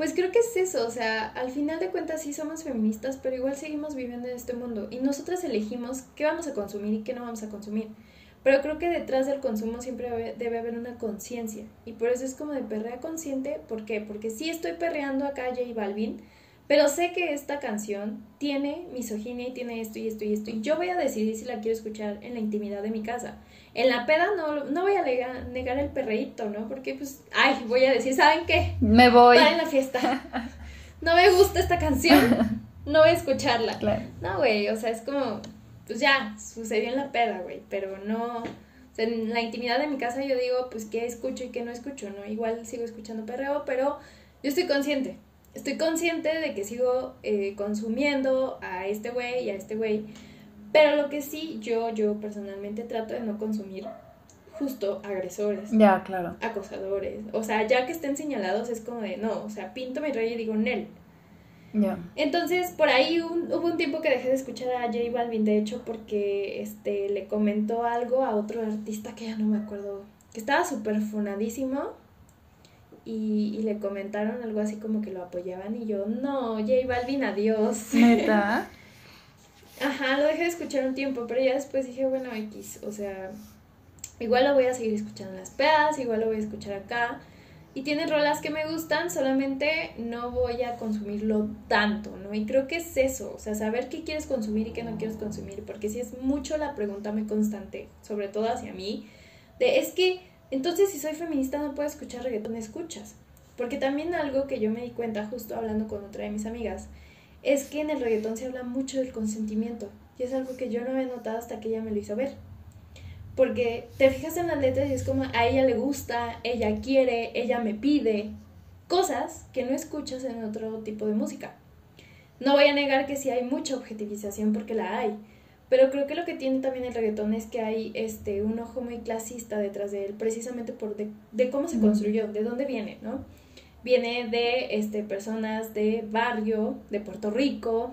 pues creo que es eso, o sea, al final de cuentas sí somos feministas, pero igual seguimos viviendo en este mundo y nosotras elegimos qué vamos a consumir y qué no vamos a consumir. Pero creo que detrás del consumo siempre debe haber una conciencia. Y por eso es como de perrea consciente. ¿Por qué? Porque sí estoy perreando acá a J Balvin, pero sé que esta canción tiene misoginia y tiene esto y esto y esto. Y yo voy a decidir si la quiero escuchar en la intimidad de mi casa. En la peda no, no voy a negar, el perreíto, ¿no? Porque pues, ay, voy a decir, ¿saben qué? Me voy. Está en la fiesta. No me gusta esta canción. No voy a escucharla. Claro. No, güey, o sea, es como pues ya, sucedió en la peda, güey, pero no, o sea, en la intimidad de mi casa yo digo, pues qué escucho y qué no escucho, ¿no? Igual sigo escuchando perreo, pero yo estoy consciente, estoy consciente de que sigo eh, consumiendo a este güey y a este güey, pero lo que sí, yo, yo personalmente trato de no consumir justo agresores. Ya, claro. Acosadores. O sea, ya que estén señalados es como de, no, o sea, pinto mi rey y digo, Nel. Entonces, por ahí hubo un tiempo que dejé de escuchar a J Balvin, de hecho, porque este, le comentó algo a otro artista que ya no me acuerdo, que estaba súper fonadísimo y, y, le comentaron algo así como que lo apoyaban y yo, no, J Balvin, adiós. ¿Neta? Ajá, lo dejé de escuchar un tiempo, pero ya después dije, bueno, X, o sea, igual lo voy a seguir escuchando en las pedas, igual lo voy a escuchar acá y tiene rolas que me gustan, solamente no voy a consumirlo tanto, ¿no? Y creo que es eso, o sea, saber qué quieres consumir y qué no quieres consumir, porque si es mucho la pregunta muy constante, sobre todo hacia mí, de es que, entonces si soy feminista no puedo escuchar reggaetón, escuchas. Porque también algo que yo me di cuenta justo hablando con otra de mis amigas, es que en el reggaetón se habla mucho del consentimiento, y es algo que yo no he notado hasta que ella me lo hizo ver. Porque te fijas en las letras y es como a ella le gusta, ella quiere, ella me pide. Cosas que no escuchas en otro tipo de música. No voy a negar que sí hay mucha objetivización porque la hay. Pero creo que lo que tiene también el reggaetón es que hay este, un ojo muy clasista detrás de él, precisamente por de, cómo se construyó, de dónde viene, ¿no? Viene de este, personas de barrio, de Puerto Rico,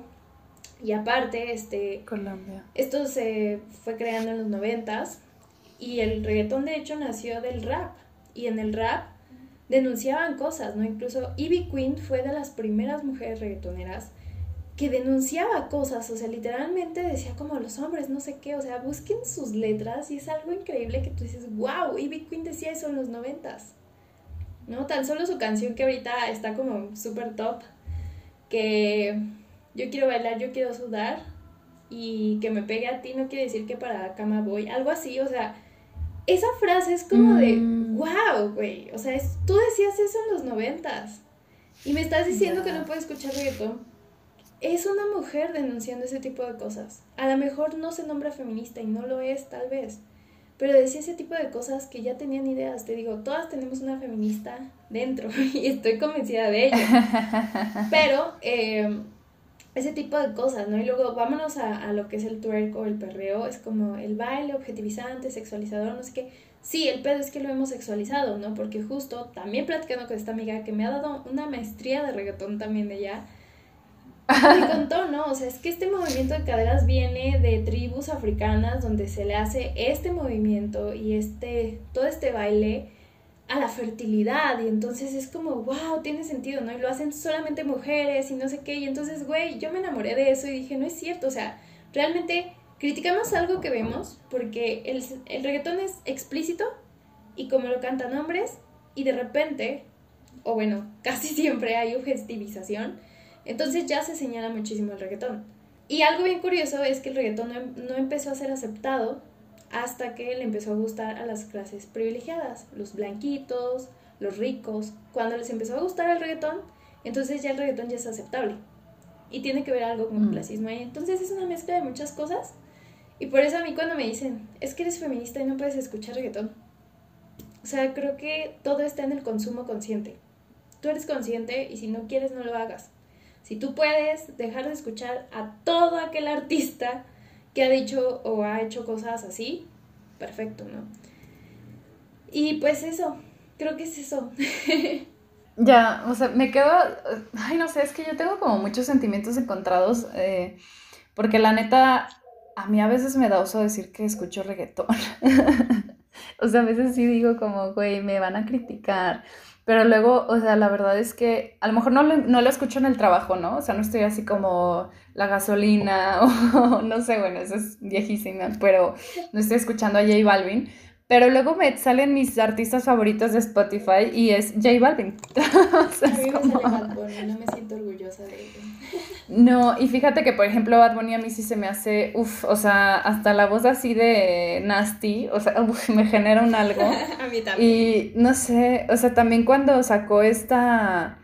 y aparte, este... Colombia. Esto se fue creando en los noventas, y el reggaetón de hecho nació del rap. Y en el rap denunciaban cosas, ¿no? Incluso Ivy Queen fue de las primeras mujeres reggaetoneras que denunciaba cosas, o sea, literalmente decía como los hombres, no sé qué, o sea, busquen sus letras y es algo increíble que tú dices, wow, Ivy Queen decía eso en los noventas, ¿no? Tan solo su canción que ahorita está como súper top, que yo quiero bailar, yo quiero sudar y que me pegue a ti no quiere decir que para la cama voy, algo así, o sea, esa frase es como de, wow, mm. güey. O sea, es, tú decías eso en los noventas. Y me estás diciendo que no puedes escuchar reggaetón. Es una mujer denunciando ese tipo de cosas. A lo mejor no se nombra feminista y no lo es, tal vez. Pero decía ese tipo de cosas que ya tenían ideas. Te digo, todas tenemos una feminista dentro y estoy convencida de ello. Pero eh, ese tipo de cosas, ¿no? Y luego vámonos a, a, lo que es el twerk o el perreo, es como el baile objetivizante, sexualizador, no sé qué. Sí, el pedo es que lo hemos sexualizado, ¿no? Porque justo también platicando con esta amiga que me ha dado una maestría de reggaetón también de ella, me contó, ¿no? O sea, es que este movimiento de caderas viene de tribus africanas donde se le hace este movimiento y este, todo este baile a la fertilidad y entonces es como, wow, tiene sentido, ¿no? Y lo hacen solamente mujeres y no sé qué y entonces, güey, yo me enamoré de eso y dije, no es cierto, o sea, realmente criticamos algo que vemos porque el, el reggaetón es explícito y como lo cantan hombres y de repente, o bueno, casi siempre hay objetivización, entonces ya se señala muchísimo el reggaetón. Y algo bien curioso es que el reggaetón no, no empezó a ser aceptado hasta que le empezó a gustar a las clases privilegiadas, los blanquitos, los ricos. Cuando les empezó a gustar el reggaetón, entonces ya el reggaetón ya es aceptable. Y tiene que ver algo con el mm. clasismo ahí. Entonces es una mezcla de muchas cosas. Y por eso a mí cuando me dicen, es que eres feminista y no puedes escuchar reggaetón. O sea, creo que todo está en el consumo consciente. Tú eres consciente y si no quieres no lo hagas. Si tú puedes dejar de escuchar a todo aquel artista que ha dicho o ha hecho cosas así, perfecto, ¿no? Y pues eso, creo que es eso. ya, o sea, me quedo, ay, no sé, es que yo tengo como muchos sentimientos encontrados, eh, porque la neta, a mí a veces me da uso decir que escucho reggaetón. o sea, a veces sí digo como, güey, me van a criticar. Pero luego, o sea, la verdad es que a lo mejor no lo, no lo escucho en el trabajo, ¿no? O sea, no estoy así como la gasolina o no sé, bueno, eso es viejísima, pero no estoy escuchando a J Balvin. Pero luego me salen mis artistas favoritos de Spotify y es J Balvin. o sea, como... Bad Bunny, no me siento orgullosa de ello. No, y fíjate que por ejemplo Bad Bunny a mí sí se me hace, uff, o sea, hasta la voz así de nasty, o sea, uf, me genera un algo. a mí también. Y no sé, o sea, también cuando sacó esta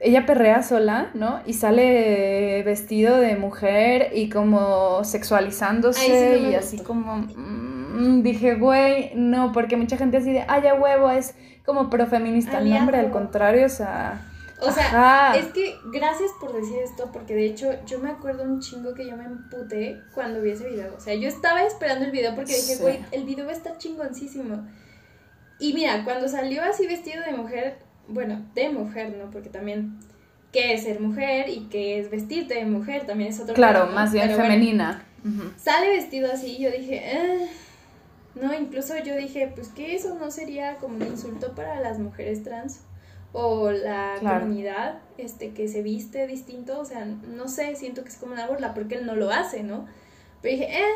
ella perrea sola, ¿no? Y sale vestido de mujer y como sexualizándose y así como... Mm, dije, güey, no, porque mucha gente así de, ay, ya huevo, es como profeminista. el nombre, al contrario, o sea... O sea, es que gracias por decir esto, porque de hecho yo me acuerdo un chingo que yo me emputé cuando vi ese video. O sea, yo estaba esperando el video porque dije, güey, el video va a estar chingoncísimo. Y mira, cuando salió así vestido de mujer, bueno, de mujer, ¿no? Porque también, ¿qué es ser mujer y qué es vestirte de mujer? También es otro Claro, más bien femenina. Sale vestido así y yo dije, eh. No, incluso yo dije, pues que eso no sería como un insulto para las mujeres trans o la comunidad este que se viste distinto, o sea, no sé, siento que es como una burla porque él no lo hace, ¿no? Pero dije, eh,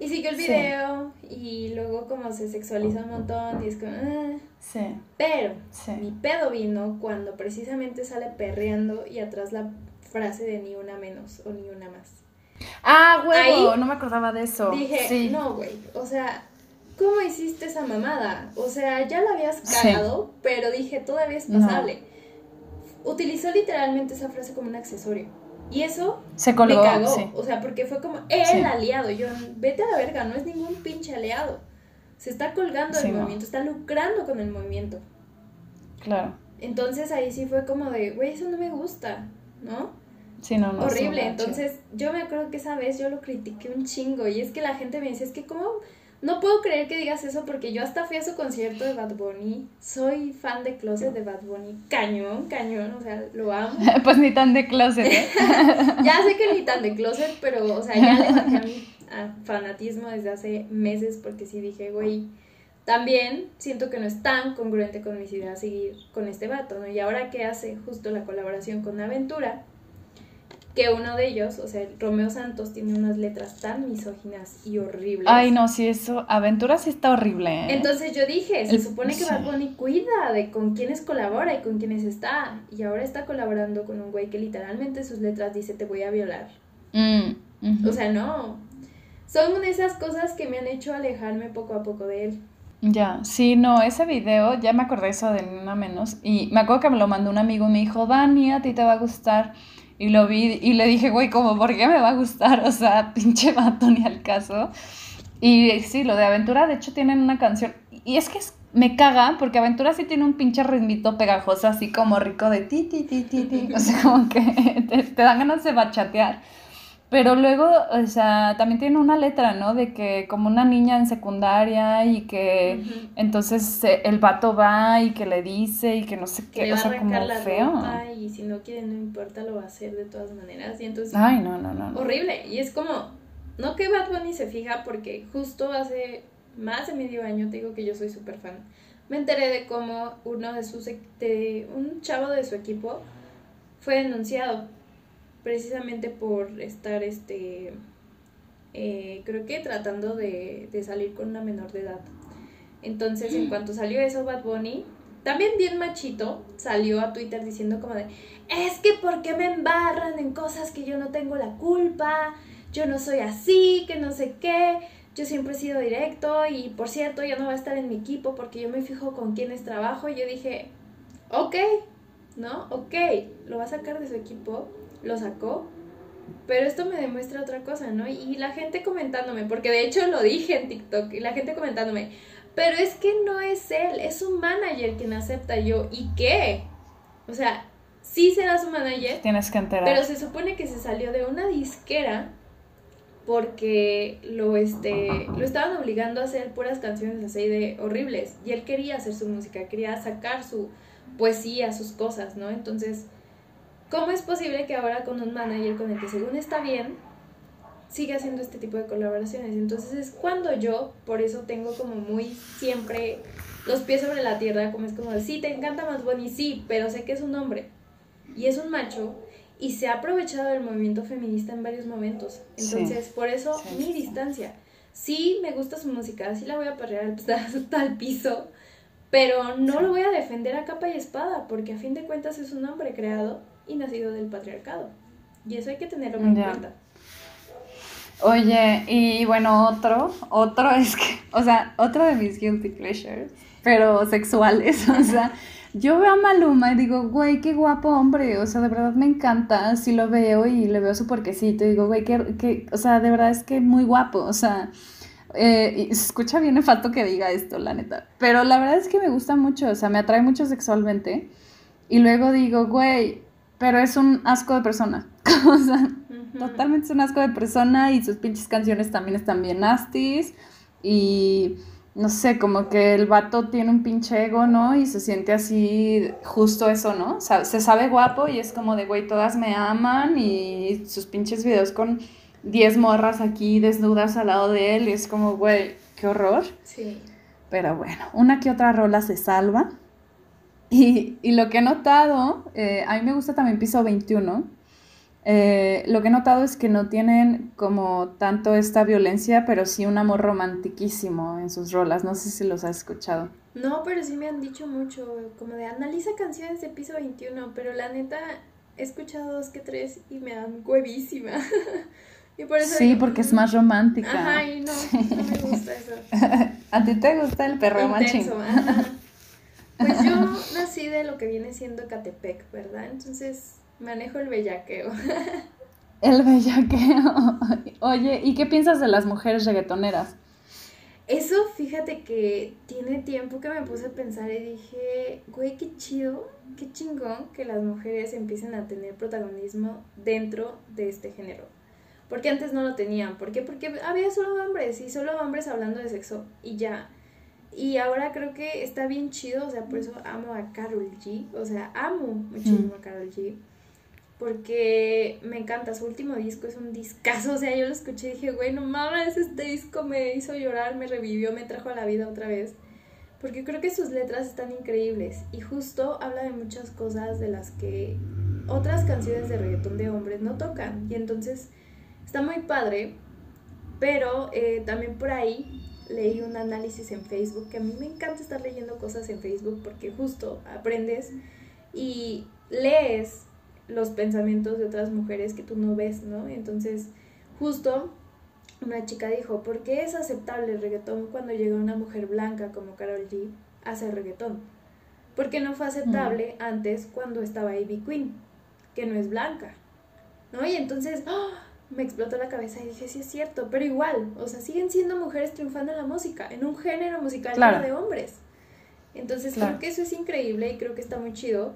y siguió el video y luego como se sexualiza un montón y es como... Eh. Sí. Pero mi pedo vino cuando precisamente sale perreando y atrás la frase de ni una menos o ni una más. Ah, huevo, no me acordaba de eso. Dije, no, güey, o sea, ¿cómo hiciste esa mamada? O sea, ya la habías cagado, pero dije, todavía es pasable. Utilizó literalmente esa frase como un accesorio. Y eso se colgó, me cagó. O sea, porque fue como el aliado. Yo, vete a la verga, no es ningún pinche aliado. Se está colgando del movimiento, está lucrando con el movimiento. Claro. Entonces ahí sí fue como de, güey, eso no me gusta, ¿no? Sí, no, no. Horrible. Entonces yo me acuerdo que esa vez yo lo critiqué un chingo. Y es que la gente me dice, es que cómo no puedo creer que digas eso porque yo hasta fui a su concierto de Bad Bunny. Soy fan de Closet de Bad Bunny. Cañón, cañón, o sea, lo amo. pues ni tan de Closet, ¿eh? ya sé que ni tan de Closet, pero, o sea, ya le bajé a mi fanatismo desde hace meses porque sí dije, güey, también siento que no es tan congruente con mis ideas seguir con este vato, ¿no? Y ahora que hace justo la colaboración con Aventura, que uno de ellos, o sea, Romeo Santos, tiene unas letras tan misóginas y horribles. Ay, no, sí, eso, Aventura sí está horrible. ¿eh? Entonces yo dije, se supone que Bad Bunny cuida de con quiénes colabora y con quiénes está. Y ahora está colaborando con un güey que literalmente sus letras dice, te voy a violar. Mm, o sea, no. Son esas cosas que me han hecho alejarme poco a poco de él. Ya, sí, no, ese video, ya me acordé eso de una menos. Y me acuerdo que me lo mandó un amigo y me dijo, Dani, a ti te va a gustar. Y lo vi y le dije, güey, como, ¿por qué me va a gustar? O sea, pinche vato ni al caso. Y sí, lo de Aventura, de hecho, tienen una canción. Y es que me caga, porque Aventura sí tiene un pinche ritmito pegajoso, así como rico de ti, ti, ti, ti, ti. O sea, como que te, dan ganas de bachatear. Pero luego, o sea, también tiene una letra, ¿no? De que como una niña en secundaria y que entonces el vato va y que le dice y que no sé qué, o sea, como feo. y si no quiere, no importa, lo va a hacer de todas maneras. Y entonces. Ay, no, no, no. Horrible. Y es como, no que Bad Bunny se fija, porque justo hace más de medio año, te digo que yo soy súper fan, me enteré de cómo uno de sus, de un chavo de su equipo fue denunciado precisamente por estar, este, eh, creo que tratando de, de, salir con una menor de edad. Entonces, en cuanto salió eso, Bad Bunny, también bien machito, salió a Twitter diciendo como de, es que ¿por qué me embarran en cosas que yo no tengo la culpa? Yo no soy así, que no sé qué. Yo siempre he sido directo y por cierto, ya no va a estar en mi equipo porque yo me fijo con quiénes trabajo. Y yo dije, ok, ¿no? Ok, lo va a sacar de su equipo lo sacó. Pero esto me demuestra otra cosa, ¿no? Y la gente comentándome, porque de hecho lo dije en TikTok, y la gente comentándome, pero es que no es él, es un manager quien acepta yo. ¿Y qué? O sea, sí será su manager. Tienes que enterar. Pero se supone que se salió de una disquera porque lo, este, lo estaban obligando a hacer puras canciones así de horribles. Y él quería hacer su música, quería sacar su poesía, sus cosas, ¿no? Entonces ¿Cómo es posible que ahora con un manager con el que según está bien, siga haciendo este tipo de colaboraciones? Entonces es cuando yo, por eso tengo como muy siempre los pies sobre la tierra, como es como, sí, te encanta más Bonnie, sí, pero sé que es un hombre y es un macho y se ha aprovechado del movimiento feminista en varios momentos. Entonces, por eso mi distancia. Sí, me gusta su música, sí la voy a perrear hasta el piso, pero no lo voy a defender a capa y espada, porque a fin de cuentas es un hombre creado y nacido del patriarcado. Y eso hay que tenerlo en cuenta. Oye, y bueno, otro, otro es que, o sea, otro de mis guilty pleasures, pero sexuales, o sea, yo veo a Maluma y digo, güey, qué guapo hombre, o sea, de verdad me encanta, si lo veo y le veo su porquecito y digo, güey, que, o sea, de verdad es que muy guapo, o sea, eh, y se escucha bien el falto que diga esto, la neta, pero la verdad es que me gusta mucho, o sea, me atrae mucho sexualmente, y luego digo, güey, pero es un asco de persona. o sea, totalmente es un asco de persona y sus pinches canciones también están bien nasties. Y no sé, como que el vato tiene un pinche ego, ¿no? Y se siente así, justo eso, ¿no? O sea, se sabe guapo y es como de, güey, todas me aman y sus pinches videos con 10 morras aquí desnudas al lado de él y es como, güey, qué horror. Sí. Pero bueno, una que otra rola se salva. Y, y lo que he notado, eh, a mí me gusta también Piso 21, eh, lo que he notado es que no tienen como tanto esta violencia, pero sí un amor romantiquísimo en sus rolas. No sé si los has escuchado. No, pero sí me han dicho mucho, como de analiza canciones de piso 21, pero la neta he escuchado dos que tres y me dan huevísima. y por eso sí, porque es más romántica. Ajá, y no, no me gusta eso. ¿A ti te gusta el perro machín? Pues yo nací de lo que viene siendo Catepec, ¿verdad? Entonces manejo el bellaqueo. El bellaqueo. Oye, ¿y qué piensas de las mujeres reggaetoneras? Eso, fíjate que tiene tiempo que me puse a pensar y dije, güey, qué chido, qué chingón que las mujeres empiecen a tener protagonismo dentro de este género. Porque antes no lo tenían. ¿Por qué? Porque había solo hombres y solo hombres hablando de sexo y ya. Y ahora creo que está bien chido, o sea, por eso amo a Carol G. O sea, amo muchísimo a Carol G. Porque me encanta, su último disco es un discazo, o sea, yo lo escuché y dije, güey, no mames, este disco me hizo llorar, me revivió, me trajo a la vida otra vez. Porque creo que sus letras están increíbles y justo habla de muchas cosas de las que otras canciones de reggaetón de hombres no tocan. Y entonces está muy padre, pero eh, también por ahí leí un análisis en Facebook, que a mí me encanta estar leyendo cosas en Facebook porque justo aprendes y lees los pensamientos de otras mujeres que tú no ves, ¿no? Entonces, justo una chica dijo, ¿por qué es aceptable el reggaetón cuando llega una mujer blanca como Carol G a hacer reggaetón? Porque no fue aceptable mm. antes cuando estaba Ivy Queen, que no es blanca, ¿no? Y entonces, ¡ah! Me explotó la cabeza y dije, sí es cierto, pero igual, o sea, siguen siendo mujeres triunfando en la música, en un género musical de hombres. Entonces creo que eso es increíble y creo que está muy chido.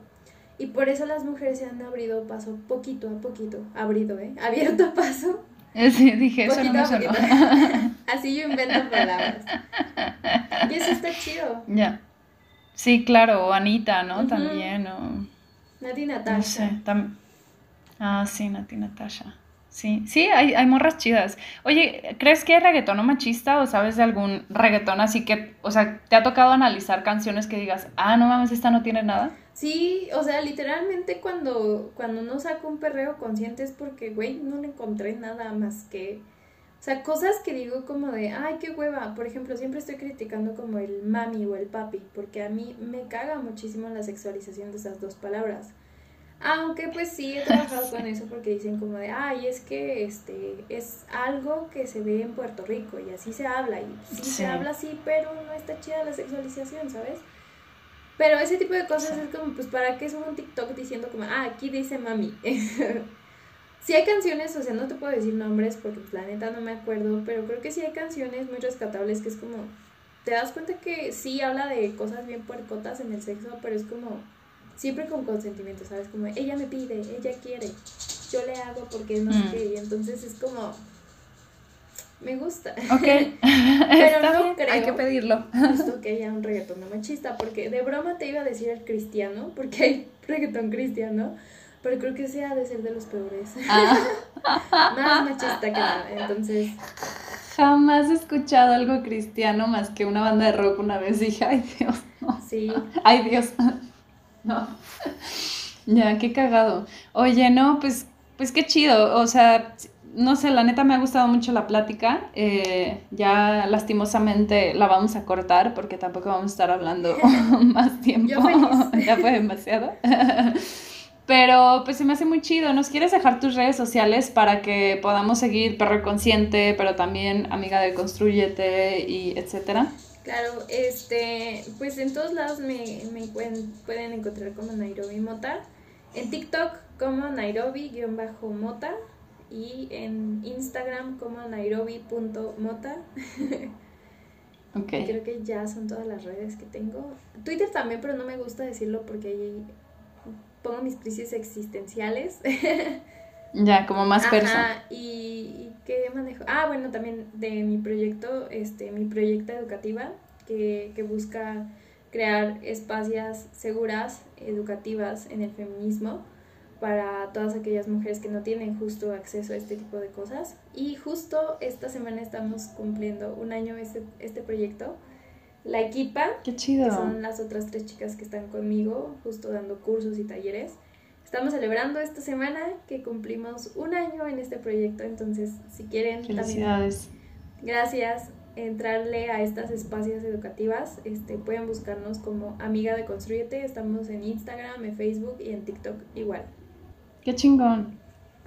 Y por eso las mujeres se han abrido paso poquito a poquito, abrido, ¿eh? Abierto paso. Sí, dije, eso no me sonó. Así yo invento palabras. Y eso está chido. Ya. Sí, claro, o Anita, ¿no? También, o... Nati Natasha. No sé, tam... Ah, sí, Nati Natasha. Sí, sí, hay, hay morras chidas. Oye, ¿crees que hay reggaetón machista o sabes de algún reggaetón así que, o sea, te ha tocado analizar canciones que digas, ah, no mames, esta no tiene nada? Sí, o sea, literalmente cuando, cuando no saco un perreo consciente es porque, güey, no le encontré nada más que... O sea, cosas que digo como de, ay, qué hueva. Por ejemplo, siempre estoy criticando como el mami o el papi, porque a mí me caga muchísimo la sexualización de esas dos palabras. Aunque pues sí he trabajado con eso porque dicen como de, ay, es que este es algo que se ve en Puerto Rico y así se habla y sí, se habla así, pero no está chida la sexualización, ¿sabes? Pero ese tipo de cosas es como, pues, ¿para qué subo un TikTok diciendo como, ah, aquí dice mami? sí hay canciones, o sea, no te puedo decir nombres porque pues, la neta no me acuerdo, pero creo que sí hay canciones muy rescatables que es como, te das cuenta que sí habla de cosas bien puercotas en el sexo, pero es como siempre con consentimiento, ¿sabes? Como ella me pide, ella quiere, yo le hago porque no sé mm. qué, y entonces es como, me gusta. Ok, pero no creo hay que pedirlo. Justo que haya un reggaetón no machista, porque de broma te iba a decir el cristiano, porque hay reggaetón cristiano, pero creo que ese ha de ser de los peores. Ah. Más machista que nada, entonces... Jamás he escuchado algo cristiano más que una banda de rock una vez dije, ay Dios, no. Sí. Ay Dios. No. Ya, qué cagado. Oye, no, pues, pues qué chido. O sea, no sé, la neta me ha gustado mucho la plática. Eh, ya lastimosamente la vamos a cortar porque tampoco vamos a estar hablando más tiempo. ya fue demasiado. Pero pues se me hace muy chido. ¿Nos quieres dejar tus redes sociales para que podamos seguir Perro Consciente, pero también Amiga de Construyete y etcétera? Claro, este, pues en todos lados me, pueden, encontrar como Nairobi Mota. En TikTok como Nairobi-Mota y en Instagram como Nairobi.mota. ok. Creo que ya son todas las redes que tengo. Twitter también, pero no me gusta decirlo porque ahí pongo mis crisis existenciales. Ya, como más Ajá, y, y qué manejo. Ah, bueno, también de mi proyecto, este, mi proyecto educativa, que, que busca crear espacios seguras, educativas en el feminismo para todas aquellas mujeres que no tienen justo acceso a este tipo de cosas. Y justo esta semana estamos cumpliendo un año este, este proyecto. La equipa, Qué chido. que son las otras tres chicas que están conmigo, justo dando cursos y talleres, Estamos celebrando esta semana que cumplimos un año en este proyecto, entonces si quieren Felicidades. gracias, entrarle a estas espacios educativas, este, pueden buscarnos como Amiga de Construyete, estamos en Instagram, en Facebook y en TikTok igual. Qué chingón.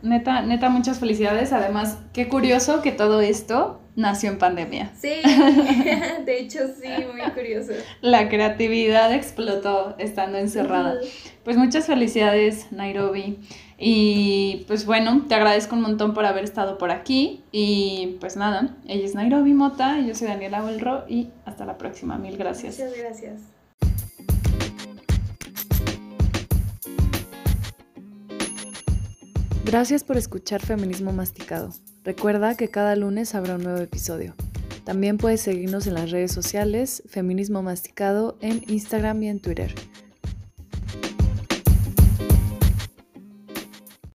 Neta, neta, muchas felicidades. Además, qué curioso que todo esto nació en pandemia. Sí, de hecho sí, muy curioso. La creatividad explotó estando encerrada. Pues muchas felicidades, Nairobi. Y pues bueno, te agradezco un montón por haber estado por aquí. Y pues nada, ella es Nairobi Mota, y yo soy Daniela Belro y hasta la próxima. Mil gracias. Muchas gracias. Gracias por escuchar Feminismo Masticado. Recuerda que cada lunes habrá un nuevo episodio. También puedes seguirnos en las redes sociales Feminismo Masticado en Instagram y en Twitter.